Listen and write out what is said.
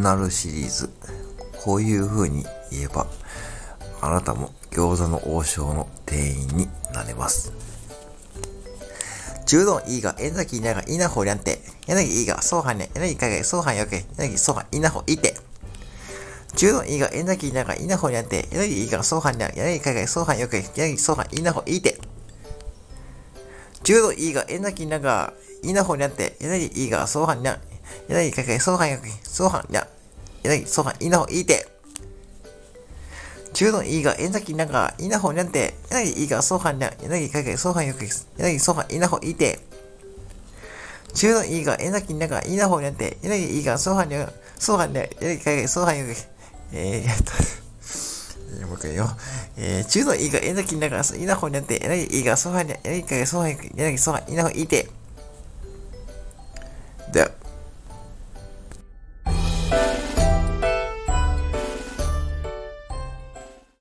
なるシリーズ。こういう風に言えば、あなたも餃子の王将の店員になれます。柔道いいが、えざきいなが、いなほりゃんて。柳いいが、そうはんね。柳かが、そうはんよけ。柳そうはん、いなほいて。柔道いいが、えざきいなが、いなほりゃんて。柳いいが、そうはんね。柳かが、そうはんよけ。柳そうはん、いなほいて。柔道いいが、えざきいなが、いなほりゃんて。柳いいが、そうはんにゃ。柳かが、そうはんよけ。そうはんにゃ。柳そうはん、いなほいて。中のいいが、えんざきなが、いなほにゃんて、やなぎいいが、そうはん、やなぎかけ、そうはんよく、やなぎそうはん、いなほいて。中のいいが、えんざきなが、いなほにゃんて、やなぎいいが、そうはんにゃ、そうはんにゃ、やなぎかけ、そうはんよく、えー、っと、もう一回よ。えー、中のいいが、えんざきなが、いなほにゃんて、やなぎいいが、そうはんにゃ、やなぎかけ、そうはんよく、やなぎそうはん、いなほいて。